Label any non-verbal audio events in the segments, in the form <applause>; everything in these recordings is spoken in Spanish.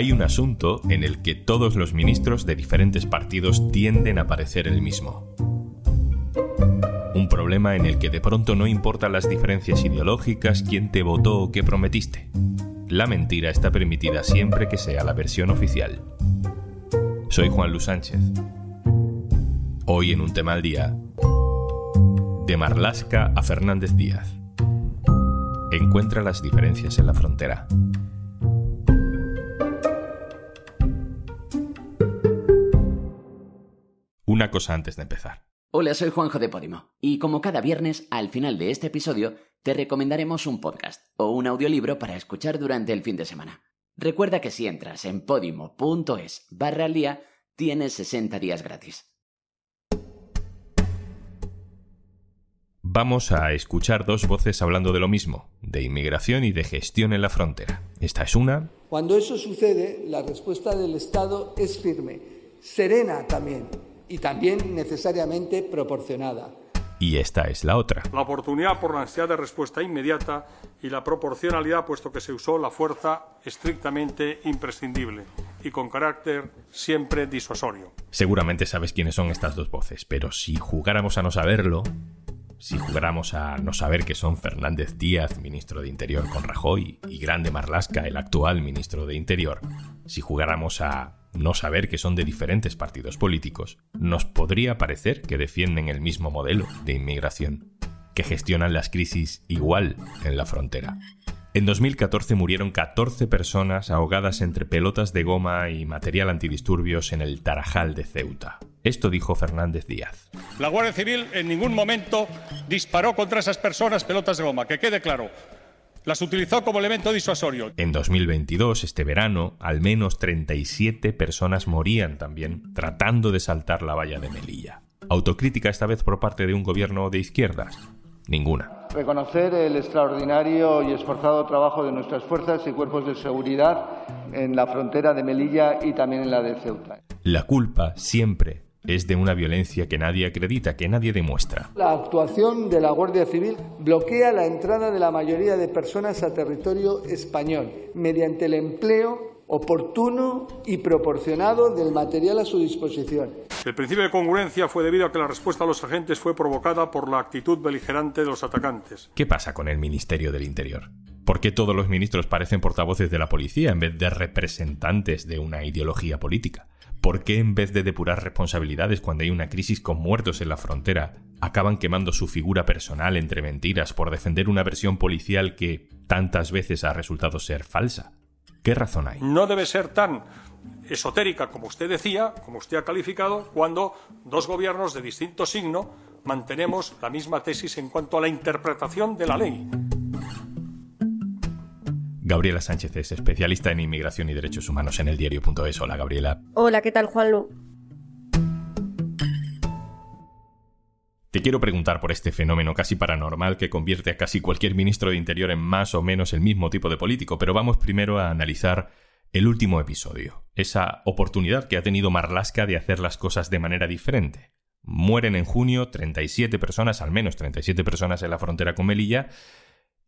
Hay un asunto en el que todos los ministros de diferentes partidos tienden a parecer el mismo. Un problema en el que de pronto no importan las diferencias ideológicas, quién te votó o qué prometiste. La mentira está permitida siempre que sea la versión oficial. Soy Juan Luis Sánchez. Hoy en un tema al día, de Marlasca a Fernández Díaz. Encuentra las diferencias en la frontera. Una cosa antes de empezar. Hola, soy Juanjo de Podimo, y como cada viernes, al final de este episodio, te recomendaremos un podcast o un audiolibro para escuchar durante el fin de semana. Recuerda que si entras en podimo.es barra al día, tienes 60 días gratis. Vamos a escuchar dos voces hablando de lo mismo, de inmigración y de gestión en la frontera. Esta es una. Cuando eso sucede, la respuesta del Estado es firme, serena también, y también necesariamente proporcionada. Y esta es la otra. La oportunidad por la necesidad de respuesta inmediata y la proporcionalidad, puesto que se usó la fuerza estrictamente imprescindible y con carácter siempre disuasorio. Seguramente sabes quiénes son estas dos voces, pero si jugáramos a no saberlo, si jugáramos a no saber que son Fernández Díaz, ministro de Interior con Rajoy, y Grande Marlasca, el actual ministro de Interior, si jugáramos a no saber que son de diferentes partidos políticos, nos podría parecer que defienden el mismo modelo de inmigración, que gestionan las crisis igual en la frontera. En 2014 murieron 14 personas ahogadas entre pelotas de goma y material antidisturbios en el Tarajal de Ceuta. Esto dijo Fernández Díaz. La Guardia Civil en ningún momento disparó contra esas personas pelotas de goma, que quede claro. Las utilizó como elemento disuasorio. En 2022, este verano, al menos 37 personas morían también tratando de saltar la valla de Melilla. Autocrítica esta vez por parte de un gobierno de izquierdas. Ninguna. Reconocer el extraordinario y esforzado trabajo de nuestras fuerzas y cuerpos de seguridad en la frontera de Melilla y también en la de Ceuta. La culpa siempre es de una violencia que nadie acredita, que nadie demuestra. La actuación de la Guardia Civil bloquea la entrada de la mayoría de personas a territorio español mediante el empleo oportuno y proporcionado del material a su disposición. El principio de congruencia fue debido a que la respuesta a los agentes fue provocada por la actitud beligerante de los atacantes. ¿Qué pasa con el Ministerio del Interior? ¿Por qué todos los ministros parecen portavoces de la policía en vez de representantes de una ideología política? ¿Por qué en vez de depurar responsabilidades cuando hay una crisis con muertos en la frontera, acaban quemando su figura personal entre mentiras por defender una versión policial que tantas veces ha resultado ser falsa? ¿Qué razón hay? No debe ser tan esotérica como usted decía, como usted ha calificado, cuando dos gobiernos de distinto signo mantenemos la misma tesis en cuanto a la interpretación de la ley. Gabriela Sánchez es especialista en inmigración y derechos humanos en el diario.es. Hola, Gabriela. Hola, ¿qué tal, Juanlu? Te quiero preguntar por este fenómeno casi paranormal que convierte a casi cualquier ministro de Interior en más o menos el mismo tipo de político, pero vamos primero a analizar el último episodio, esa oportunidad que ha tenido Marlaska de hacer las cosas de manera diferente. Mueren en junio 37 personas, al menos 37 personas en la frontera con Melilla,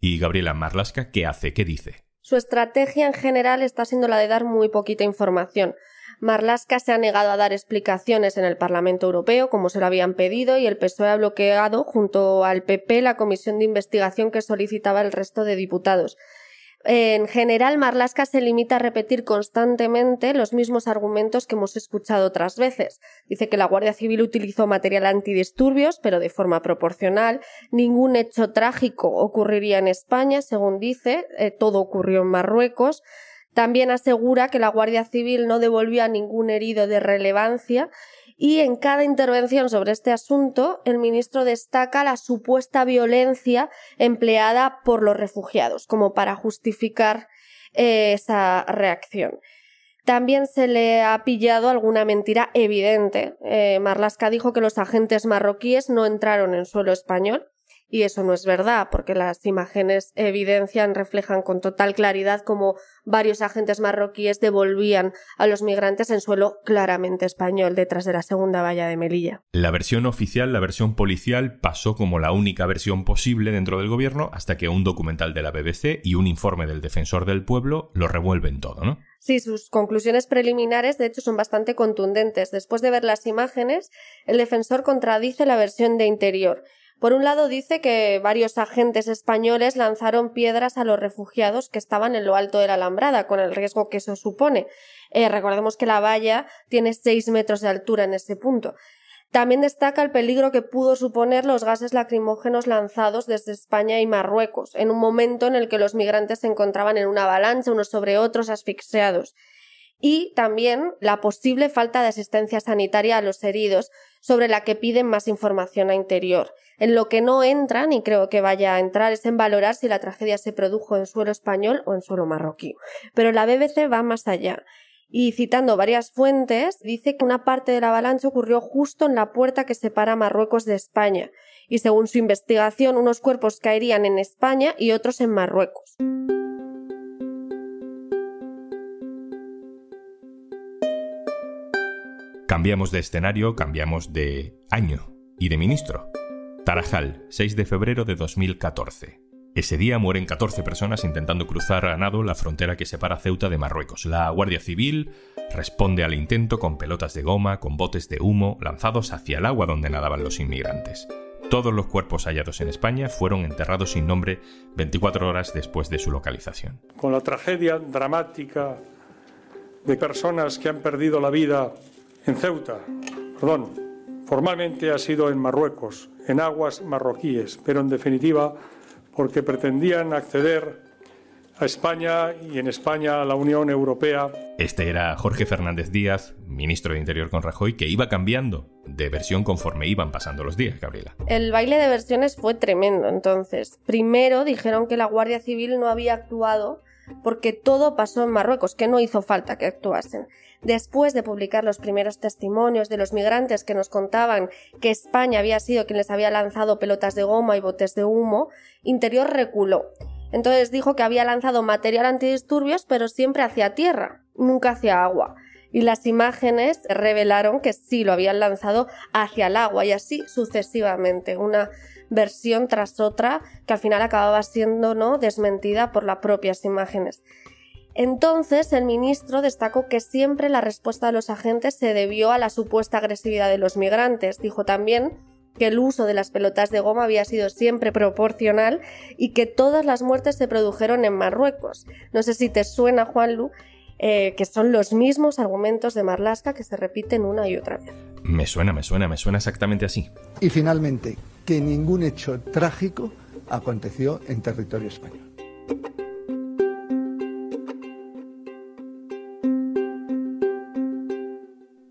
y Gabriela Marlaska, ¿qué hace? ¿Qué dice? Su estrategia en general está siendo la de dar muy poquita información. Marlaska se ha negado a dar explicaciones en el Parlamento Europeo, como se lo habían pedido, y el PSOE ha bloqueado, junto al PP, la comisión de investigación que solicitaba el resto de diputados. En general, Marlaska se limita a repetir constantemente los mismos argumentos que hemos escuchado otras veces. Dice que la Guardia Civil utilizó material antidisturbios, pero de forma proporcional. Ningún hecho trágico ocurriría en España, según dice. Eh, todo ocurrió en Marruecos. También asegura que la Guardia Civil no devolvió a ningún herido de relevancia y en cada intervención sobre este asunto el ministro destaca la supuesta violencia empleada por los refugiados como para justificar eh, esa reacción. También se le ha pillado alguna mentira evidente. Eh, Marlaska dijo que los agentes marroquíes no entraron en suelo español y eso no es verdad, porque las imágenes evidencian, reflejan con total claridad cómo varios agentes marroquíes devolvían a los migrantes en suelo claramente español detrás de la segunda valla de Melilla. La versión oficial, la versión policial, pasó como la única versión posible dentro del gobierno hasta que un documental de la BBC y un informe del defensor del pueblo lo revuelven todo, ¿no? Sí, sus conclusiones preliminares de hecho son bastante contundentes. Después de ver las imágenes, el defensor contradice la versión de interior por un lado dice que varios agentes españoles lanzaron piedras a los refugiados que estaban en lo alto de la alambrada, con el riesgo que eso supone. Eh, recordemos que la valla tiene seis metros de altura en ese punto. También destaca el peligro que pudo suponer los gases lacrimógenos lanzados desde España y Marruecos, en un momento en el que los migrantes se encontraban en una avalancha unos sobre otros asfixiados y también la posible falta de asistencia sanitaria a los heridos, sobre la que piden más información a interior. En lo que no entran, y creo que vaya a entrar, es en valorar si la tragedia se produjo en suelo español o en suelo marroquí. Pero la BBC va más allá. Y citando varias fuentes, dice que una parte de la avalancha ocurrió justo en la puerta que separa Marruecos de España. Y según su investigación, unos cuerpos caerían en España y otros en Marruecos. Cambiamos de escenario, cambiamos de año y de ministro. Tarajal, 6 de febrero de 2014. Ese día mueren 14 personas intentando cruzar a nado la frontera que separa Ceuta de Marruecos. La Guardia Civil responde al intento con pelotas de goma, con botes de humo lanzados hacia el agua donde nadaban los inmigrantes. Todos los cuerpos hallados en España fueron enterrados sin nombre 24 horas después de su localización. Con la tragedia dramática de personas que han perdido la vida en Ceuta, perdón, formalmente ha sido en Marruecos, en aguas marroquíes, pero en definitiva porque pretendían acceder a España y en España a la Unión Europea. Este era Jorge Fernández Díaz, ministro de Interior con Rajoy, que iba cambiando de versión conforme iban pasando los días, Gabriela. El baile de versiones fue tremendo, entonces. Primero dijeron que la Guardia Civil no había actuado porque todo pasó en Marruecos, que no hizo falta que actuasen. Después de publicar los primeros testimonios de los migrantes que nos contaban que España había sido quien les había lanzado pelotas de goma y botes de humo, Interior reculó. Entonces dijo que había lanzado material antidisturbios, pero siempre hacia tierra, nunca hacia agua. Y las imágenes revelaron que sí lo habían lanzado hacia el agua y así sucesivamente. Una versión tras otra que al final acababa siendo no desmentida por las propias imágenes. Entonces el ministro destacó que siempre la respuesta de los agentes se debió a la supuesta agresividad de los migrantes. Dijo también que el uso de las pelotas de goma había sido siempre proporcional y que todas las muertes se produjeron en Marruecos. No sé si te suena, Juanlu, eh, que son los mismos argumentos de Marlaska que se repiten una y otra vez. Me suena, me suena, me suena exactamente así. Y finalmente, que ningún hecho trágico aconteció en territorio español.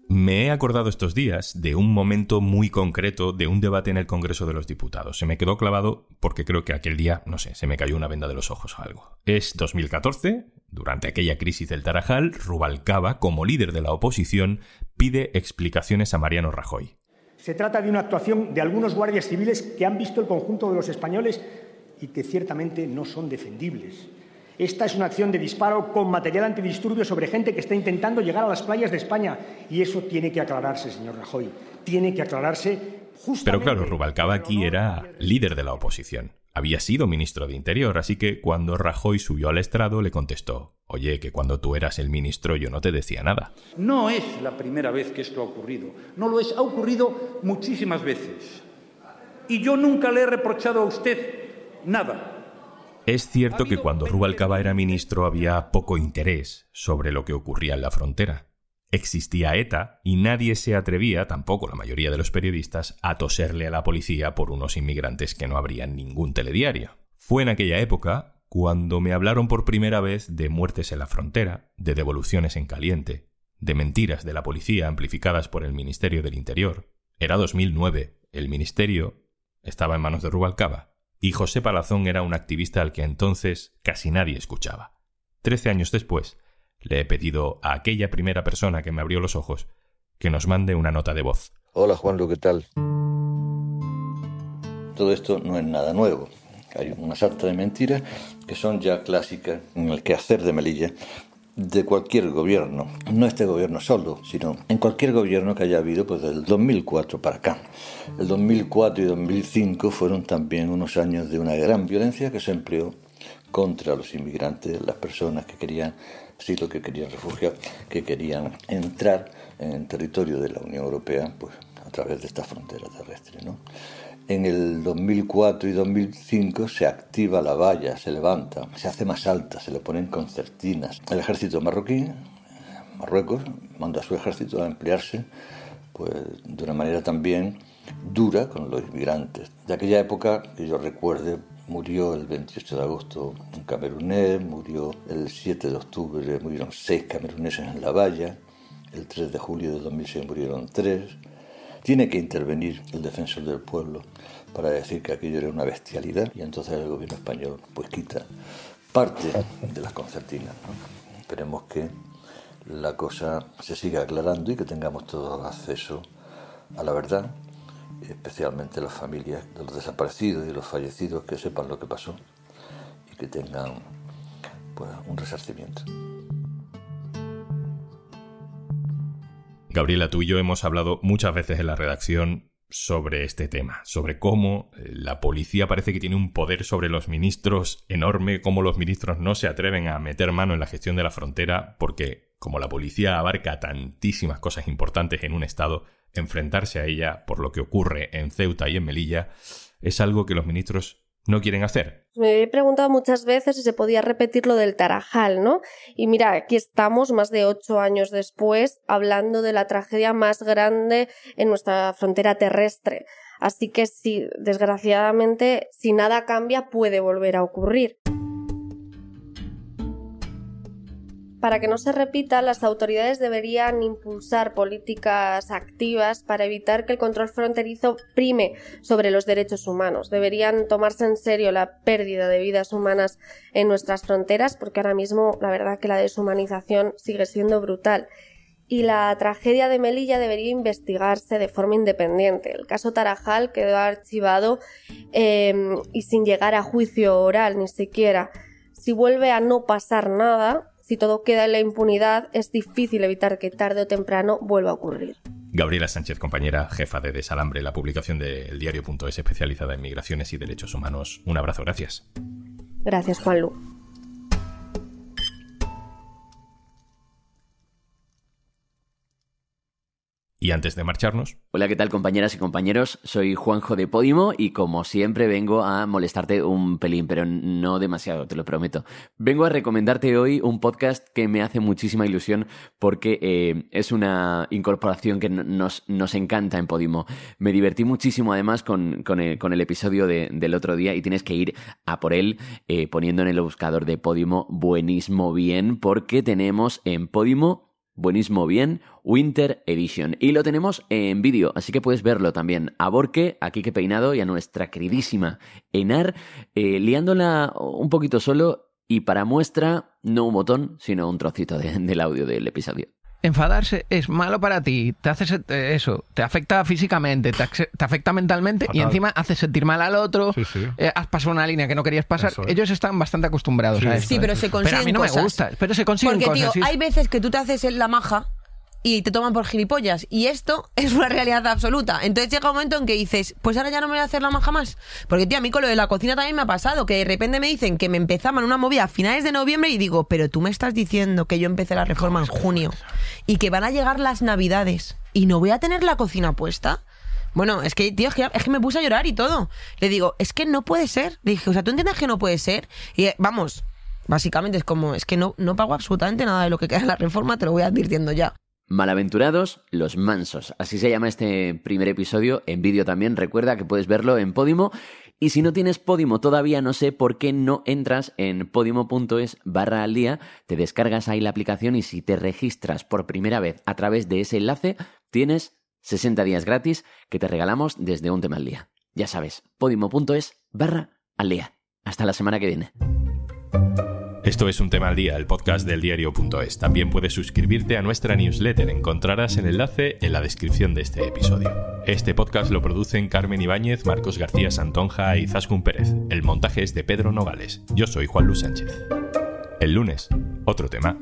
Me he acordado estos días de un momento muy concreto de un debate en el Congreso de los Diputados. Se me quedó clavado porque creo que aquel día, no sé, se me cayó una venda de los ojos o algo. Es 2014, durante aquella crisis del Tarajal, Rubalcaba, como líder de la oposición, pide explicaciones a Mariano Rajoy. Se trata de una actuación de algunos guardias civiles que han visto el conjunto de los españoles y que ciertamente no son defendibles. Esta es una acción de disparo con material antidisturbio sobre gente que está intentando llegar a las playas de España. Y eso tiene que aclararse, señor Rajoy. Tiene que aclararse justamente. Pero claro, Rubalcaba aquí era líder de la oposición. Había sido ministro de Interior, así que cuando Rajoy subió al estrado le contestó, oye, que cuando tú eras el ministro yo no te decía nada. No es la primera vez que esto ha ocurrido. No lo es, ha ocurrido muchísimas veces. Y yo nunca le he reprochado a usted nada. Es cierto que cuando Rubalcaba era ministro había poco interés sobre lo que ocurría en la frontera. Existía ETA y nadie se atrevía, tampoco la mayoría de los periodistas, a toserle a la policía por unos inmigrantes que no abrían ningún telediario. Fue en aquella época cuando me hablaron por primera vez de muertes en la frontera, de devoluciones en caliente, de mentiras de la policía amplificadas por el Ministerio del Interior. Era 2009, el ministerio estaba en manos de Rubalcaba y José Palazón era un activista al que entonces casi nadie escuchaba. Trece años después, le he pedido a aquella primera persona que me abrió los ojos que nos mande una nota de voz. Hola Juanlu, ¿qué tal? todo esto no es nada nuevo. Hay una sarta de mentiras que son ya clásicas en el quehacer de Melilla de cualquier gobierno, no este gobierno solo, sino en cualquier gobierno que haya habido pues del 2004 para acá. El 2004 y 2005 fueron también unos años de una gran violencia que se empleó contra los inmigrantes, las personas que querían asilo, que querían refugio, que querían entrar en territorio de la Unión Europea, pues a través de esta frontera terrestre, ¿no? En el 2004 y 2005 se activa la valla, se levanta, se hace más alta, se le ponen concertinas. El ejército marroquí, Marruecos, manda a su ejército a emplearse pues, de una manera también dura con los inmigrantes. De aquella época, que yo recuerde, murió el 28 de agosto un camerunés, murió el 7 de octubre, murieron seis cameruneses en la valla, el 3 de julio de 2006 murieron tres. Tiene que intervenir el defensor del pueblo para decir que aquello era una bestialidad y entonces el gobierno español pues quita parte de las concertinas. Esperemos que la cosa se siga aclarando y que tengamos todo acceso a la verdad, especialmente las familias de los desaparecidos y los fallecidos que sepan lo que pasó y que tengan pues, un resarcimiento. Gabriela, tú y yo hemos hablado muchas veces en la redacción sobre este tema, sobre cómo eh, la policía parece que tiene un poder sobre los ministros enorme, cómo los ministros no se atreven a meter mano en la gestión de la frontera, porque como la policía abarca tantísimas cosas importantes en un estado, enfrentarse a ella por lo que ocurre en Ceuta y en Melilla es algo que los ministros no quieren hacer. Me he preguntado muchas veces si se podía repetir lo del Tarajal, ¿no? Y mira, aquí estamos más de ocho años después hablando de la tragedia más grande en nuestra frontera terrestre. Así que sí, desgraciadamente, si nada cambia, puede volver a ocurrir. Para que no se repita, las autoridades deberían impulsar políticas activas para evitar que el control fronterizo prime sobre los derechos humanos. Deberían tomarse en serio la pérdida de vidas humanas en nuestras fronteras, porque ahora mismo la verdad que la deshumanización sigue siendo brutal. Y la tragedia de Melilla debería investigarse de forma independiente. El caso Tarajal quedó archivado eh, y sin llegar a juicio oral ni siquiera. Si vuelve a no pasar nada, si todo queda en la impunidad, es difícil evitar que tarde o temprano vuelva a ocurrir. Gabriela Sánchez, compañera jefa de Desalambre, la publicación de El Diario.es especializada en migraciones y derechos humanos. Un abrazo, gracias. Gracias, Juanlu. Y antes de marcharnos. Hola, ¿qué tal compañeras y compañeros? Soy Juanjo de Podimo y como siempre vengo a molestarte un pelín, pero no demasiado, te lo prometo. Vengo a recomendarte hoy un podcast que me hace muchísima ilusión porque eh, es una incorporación que nos, nos encanta en Podimo. Me divertí muchísimo además con, con, el, episodio del otro día y tienes que ir a por él eh, poniendo en el buscador de Podimo buenísimo bien porque tenemos en Podimo Buenísimo bien, Winter Edition. Y lo tenemos en vídeo, así que puedes verlo también. A Borque, aquí que peinado, y a nuestra queridísima Enar, eh, liándola un poquito solo. Y para muestra, no un botón, sino un trocito del audio del episodio enfadarse es malo para ti, te hace eh, eso, te afecta físicamente, te, afecta mentalmente y encima hace sentir mal al otro, eh, has pasado una línea que no querías pasar. Ellos están bastante acostumbrados a eso. Sí, pero se consiguen Pero a mí no me gusta, pero se consiguen Porque, cosas. Tío, hay veces que tú te haces la maja y te toman por gilipollas. Y esto <laughs> es una realidad absoluta. Entonces llega un momento en que dices, pues ahora ya no me voy a hacer la maja más. Porque, tío, a mí con lo de la cocina también me ha pasado, que de repente me dicen que me empezaban una movida a finales de noviembre y digo, pero tú me estás diciendo que yo empecé la reforma en junio y que van a llegar las navidades y no voy a tener la cocina puesta. Bueno, es que, tío, es que, es que, me puse a llorar y todo. Le digo, es que no puede ser. Le dije, o sea, ¿tú entiendes que no puede ser? Y eh, vamos, básicamente es como, es que no, no pago absolutamente nada de lo que queda en la reforma, te lo voy advirtiendo ya. Malaventurados, los mansos. Así se llama este primer episodio. En vídeo también. Recuerda que puedes verlo en Podimo. Y si no tienes Podimo todavía, no sé por qué no entras en podimo.es barra al día, te descargas ahí la aplicación y si te registras por primera vez a través de ese enlace, tienes 60 días gratis que te regalamos desde un tema al día. Ya sabes, podimo.es barra al día. Hasta la semana que viene. Esto es un tema al día, el podcast del diario.es. También puedes suscribirte a nuestra newsletter. Encontrarás el enlace en la descripción de este episodio. Este podcast lo producen Carmen Ibáñez, Marcos García Santonja y Zascun Pérez. El montaje es de Pedro Nogales. Yo soy Juan Luis Sánchez. El lunes, otro tema.